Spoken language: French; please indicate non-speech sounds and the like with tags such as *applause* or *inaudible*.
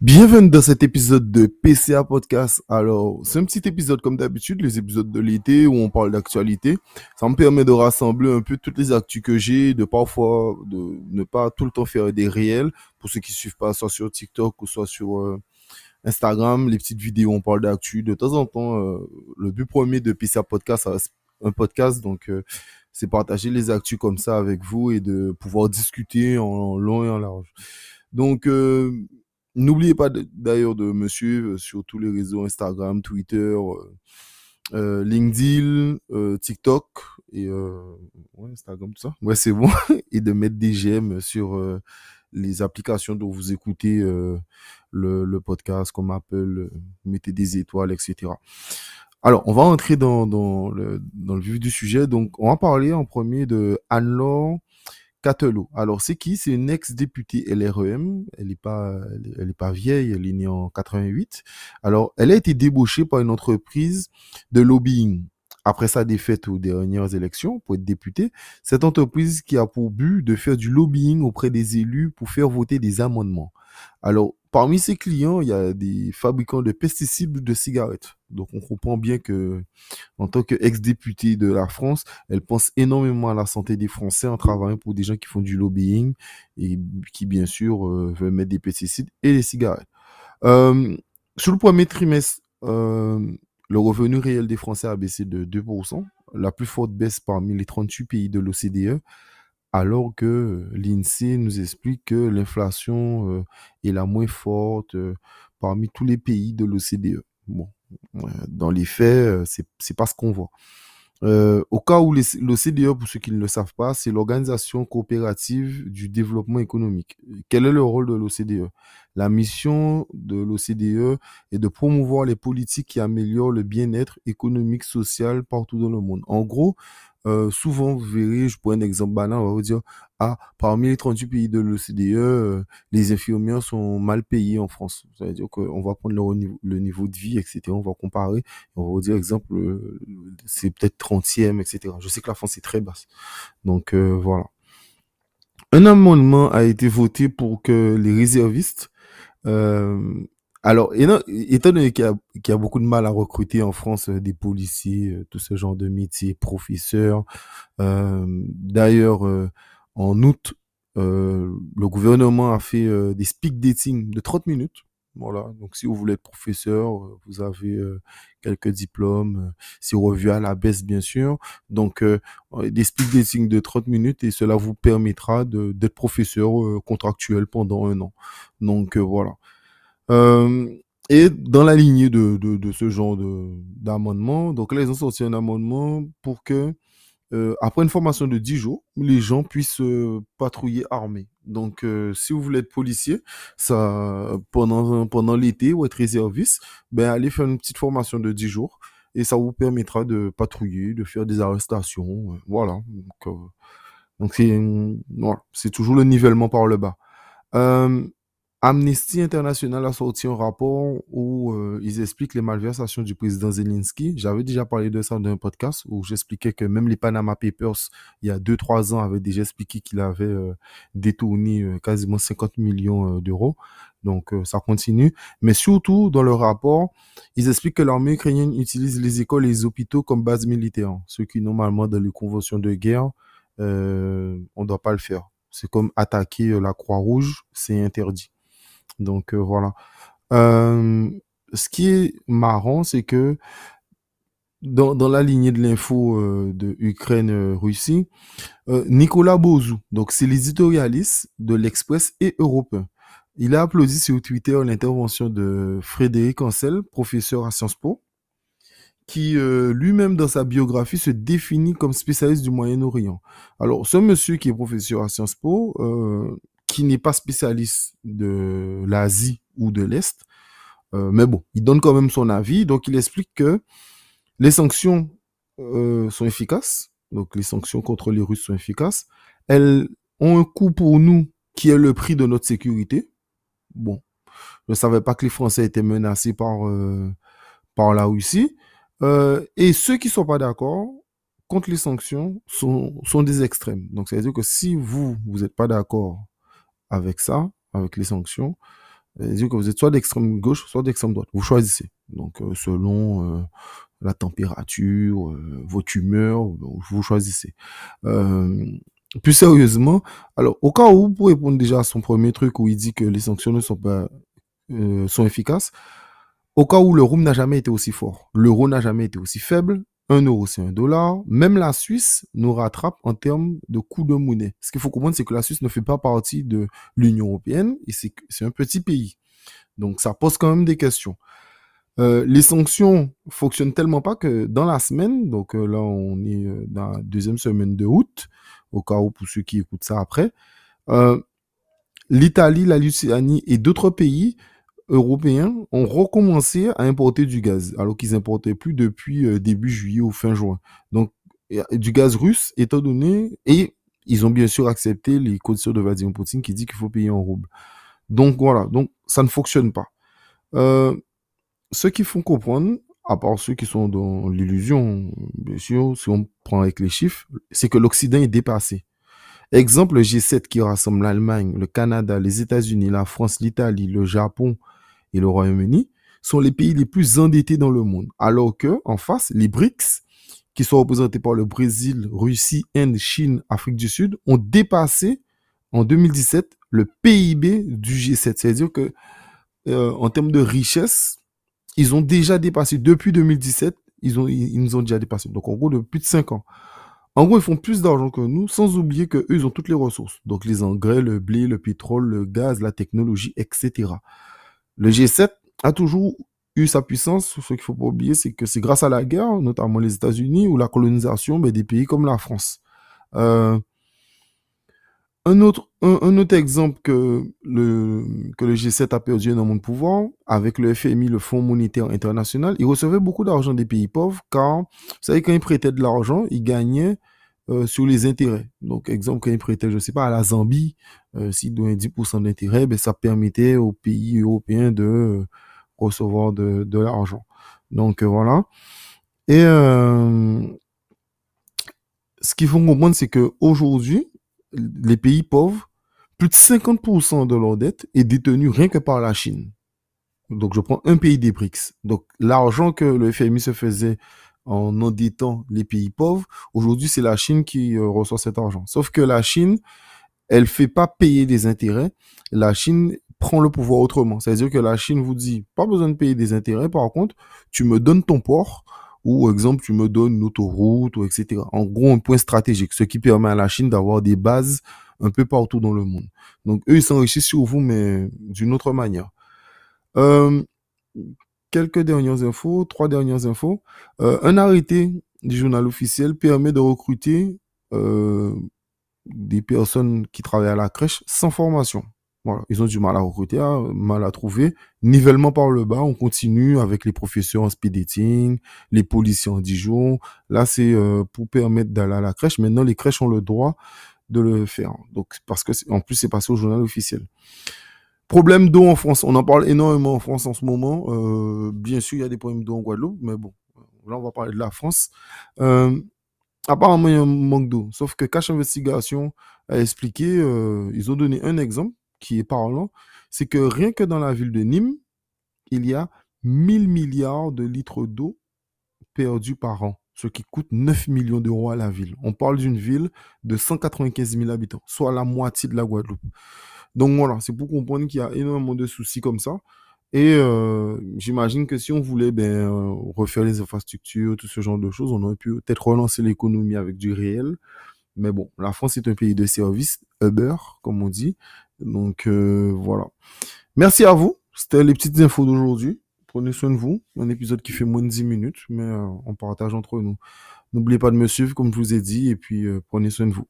Bienvenue dans cet épisode de PCA Podcast. Alors, c'est un petit épisode comme d'habitude, les épisodes de l'été où on parle d'actualité. Ça me permet de rassembler un peu toutes les actus que j'ai, de parfois de ne pas tout le temps faire des réels pour ceux qui suivent pas soit sur TikTok ou soit sur euh, Instagram, les petites vidéos où on parle d'actu. De temps en temps, euh, le but premier de PCA Podcast, reste un podcast, donc euh, c'est partager les actus comme ça avec vous et de pouvoir discuter en long et en large. Donc, N'oubliez pas d'ailleurs de me suivre sur tous les réseaux Instagram, Twitter, euh, euh, LinkedIn, euh, TikTok et Instagram, tout ça. Ouais, c'est bon. *laughs* et de mettre des j'aime sur les applications dont vous écoutez le, podcast, comme Apple, mettez des étoiles, etc. Alors, on va entrer dans, dans, le, dans le vif du sujet. Donc, on va parler en premier de Anne-Laure Catelot. Alors, c'est qui? C'est une ex-députée LREM. Elle n'est pas, elle est pas vieille. Elle est née en 88. Alors, elle a été débauchée par une entreprise de lobbying. Après sa défaite aux dernières élections pour être députée, cette entreprise qui a pour but de faire du lobbying auprès des élus pour faire voter des amendements. Alors, parmi ses clients, il y a des fabricants de pesticides de cigarettes. Donc, on comprend bien que, en tant qu'ex-députée de la France, elle pense énormément à la santé des Français en travaillant pour des gens qui font du lobbying et qui, bien sûr, euh, veulent mettre des pesticides et des cigarettes. Euh, sur le premier trimestre, euh, le revenu réel des Français a baissé de 2%, la plus forte baisse parmi les 38 pays de l'OCDE alors que l'INSEE nous explique que l'inflation euh, est la moins forte euh, parmi tous les pays de l'OCDE. Bon, dans les faits, euh, c'est c'est pas ce qu'on voit. au cas où l'OCDE, pour ceux qui ne le savent pas, c'est l'Organisation coopérative du développement économique. Quel est le rôle de l'OCDE La mission de l'OCDE est de promouvoir les politiques qui améliorent le bien-être économique, social partout dans le monde. En gros, euh, souvent, vous verrez, je prends un exemple banal, on va vous dire, ah, parmi les 38 pays de l'OCDE, euh, les infirmières sont mal payées en France. Ça veut dire qu'on va prendre le niveau, de vie, etc. On va comparer. On va vous dire, exemple, euh, c'est peut-être 30e, etc. Je sais que la France est très basse. Donc, voilà. Un amendement a été voté pour que les réservistes alors, étant donné qu'il y, a beaucoup de mal à recruter en France euh, des policiers, euh, tout ce genre de métiers, professeurs. Euh, d'ailleurs, en août, le gouvernement a fait des speak dating de 30 minutes. Voilà. Donc, si vous voulez être professeur, vous avez quelques diplômes, c'est revu à la baisse, bien sûr. Donc, des speak dating de 30 minutes et cela vous permettra d'être professeur contractuel pendant un an. Donc, voilà. Euh, et dans la lignée de, de, de ce genre d'amendement, donc là, ils ont sorti un amendement pour que, euh, après une formation de 10 jours, les gens puissent euh, patrouiller armés. Donc, euh, si vous voulez être policier, ça, pendant, pendant l'été ou être réserviste, ben, allez faire une petite formation de 10 jours et ça vous permettra de patrouiller, de faire des arrestations. Euh, voilà. Donc, donc c'est voilà, c'est toujours le nivellement par le bas. Amnesty International a sorti un rapport où euh, ils expliquent les malversations du président Zelensky. J'avais déjà parlé de ça dans un podcast où j'expliquais que même les Panama Papers, il y a 2-3 ans, avaient déjà expliqué qu'il avait euh, détourné euh, quasiment 50 millions d'euros. Donc ça continue. Mais surtout, dans le rapport, ils expliquent que l'armée ukrainienne utilise les écoles et les hôpitaux comme base militaire. Ce qui, normalement, dans les conventions de guerre, on ne doit pas le faire. C'est comme attaquer la Croix-Rouge, c'est interdit. Donc euh, voilà. Euh, ce qui est marrant, c'est que dans, dans, la lignée de l'info euh, de Ukraine-Russie, Nicolas Bozou, donc c'est l'éditorialiste de l'Express et européen. Il a applaudi sur Twitter l'intervention de Frédéric Ancel, professeur à Sciences Po, qui lui-même dans sa biographie se définit comme spécialiste du Moyen-Orient. Alors, ce monsieur qui est professeur à Sciences Po, qui n'est pas spécialiste de l'Asie ou de l'Est. Euh, mais bon, il donne quand même son avis. Donc, il explique que les sanctions euh, sont efficaces. Donc, les sanctions contre les Russes sont efficaces. Elles ont un coût pour nous qui est le prix de notre sécurité. Bon, je ne savais pas que les Français étaient menacés par, euh, par la Russie. et ceux qui ne sont pas d'accord contre les sanctions sont, sont des extrêmes. Donc, ça veut dire que si vous, vous n'êtes pas d'accord avec ça, avec les sanctions, que vous êtes soit d'extrême gauche, soit d'extrême droite. Vous choisissez. Donc, euh, selon euh, la température, euh, votre vous choisissez. plus sérieusement, alors, au cas où, pour répondre déjà à son premier truc où il dit que les sanctions ne sont pas sont efficaces, au cas où l'euro n'a jamais été aussi fort, l'euro n'a jamais été aussi faible, un euro, c'est un dollar. Même la Suisse nous rattrape en termes de coût de monnaie. Ce qu'il faut comprendre, c'est que la Suisse ne fait pas partie de l'Union européenne et c'est un petit pays. Donc, ça pose quand même des questions. Euh, les sanctions fonctionnent tellement pas que dans la semaine, donc euh, là, on est euh, dans la deuxième semaine de août, au cas où pour ceux qui écoutent ça après, l'Italie, la Lituanie et d'autres pays européens ont recommencé à importer du gaz, alors qu'ils importaient plus depuis euh, début juillet ou fin juin. Donc, du gaz russe, étant donné, et ils ont bien sûr accepté les conditions de Vladimir Poutine qui dit qu'il faut payer en rouble. Donc voilà, donc ça ne fonctionne pas. Euh, ceux qui font comprendre, à part ceux qui sont dans l'illusion, bien sûr, si on prend avec les chiffres, c'est que l'Occident est dépassé. Exemple, le G7 qui rassemble l'Allemagne, le Canada, les États-Unis, la France, l'Italie, le Japon, et le Royaume-Uni sont les pays les plus endettés dans le monde. Alors que, en face, les BRICS, qui sont représentés par le Brésil, Russie, Inde, Chine, Afrique du Sud, ont dépassé en 2017 le PIB du G7. C'est-à-dire que, euh, en termes de richesse, ils ont déjà dépassé, depuis 2017, ils, ont, ils nous ont déjà dépassé. Donc, en gros, de plus de 5 ans. En gros, ils font plus d'argent que nous, sans oublier qu'eux, ils ont toutes les ressources. Donc, les engrais, le blé, le pétrole, le gaz, la technologie, etc. Le G7 a toujours eu sa puissance. Ce qu'il faut pas oublier, c'est que c'est grâce à la guerre, notamment les États-Unis, ou la colonisation ben, des pays comme la France. Euh, un, autre, exemple que le, que le G7 a perdu dans mon pouvoir, avec le FMI, le Fonds monétaire international, il recevait beaucoup d'argent des pays pauvres, car, vous savez, quand ils prêtaient de l'argent, ils gagnaient euh, sur les intérêts. Donc, exemple, quand ils prêtaient, je ne sais pas, à la Zambie, euh, s'ils donnaient 10% d'intérêt, ben, ça permettait aux pays européens de euh, recevoir de, de l'argent. Donc, voilà. Et ce qu'il faut comprendre, c'est qu'aujourd'hui, les pays pauvres, plus de 50% de leur dette est détenue rien que par la Chine. Donc, je prends un pays des BRICS. Donc, l'argent que le FMI se faisait en endettant les pays pauvres. Aujourd'hui, c'est la Chine qui euh, reçoit cet argent. Sauf que la Chine, elle fait pas payer des intérêts. La Chine prend le pouvoir autrement. C'est-à-dire que la Chine vous dit, pas besoin de payer des intérêts. Par contre, tu me donnes ton port ou, exemple, tu me donnes une autoroute ou etc. En gros, un point stratégique, ce qui permet à la Chine d'avoir des bases un peu partout dans le monde. Donc, eux, ils s'enrichissent sur vous, mais d'une autre manière. Euh, quelques dernières infos, trois dernières infos. Euh, un arrêté du journal officiel permet de recruter euh, des personnes qui travaillent à la crèche sans formation. Voilà, ils ont du mal à recruter, hein, mal à trouver. Nivellement par le bas, on continue avec les professeurs en speed dating, les policiers en Dijon. Là, c'est euh, pour permettre d'aller à la crèche. Maintenant, les crèches ont le droit de le faire. Donc, parce que en plus, c'est passé au journal officiel. Problème d'eau en France. On en parle énormément en France en ce moment. Euh, bien sûr, il y a des problèmes d'eau en Guadeloupe, mais bon, là, on va parler de la France. Euh, apparemment, il y a un manque d'eau. Sauf que Cash Investigation a expliqué, euh, ils ont donné un exemple qui est parlant. C'est que rien que dans la ville de Nîmes, il y a 1000 milliards de litres d'eau perdus par an, ce qui coûte 9 millions d'euros à la ville. On parle d'une ville de 195 000 habitants, soit la moitié de la Guadeloupe. Donc voilà, c'est pour comprendre qu'il y a énormément de soucis comme ça. Et euh, j'imagine que si on voulait ben, euh, refaire les infrastructures, tout ce genre de choses, on aurait pu peut-être relancer l'économie avec du réel. Mais bon, la France est un pays de services, Uber, comme on dit. Donc euh, voilà. Merci à vous. C'était les petites infos d'aujourd'hui. Prenez soin de vous. Un épisode qui fait moins de 10 minutes, mais on partage entre nous. N'oubliez pas de me suivre, comme je vous ai dit, et puis prenez soin de vous.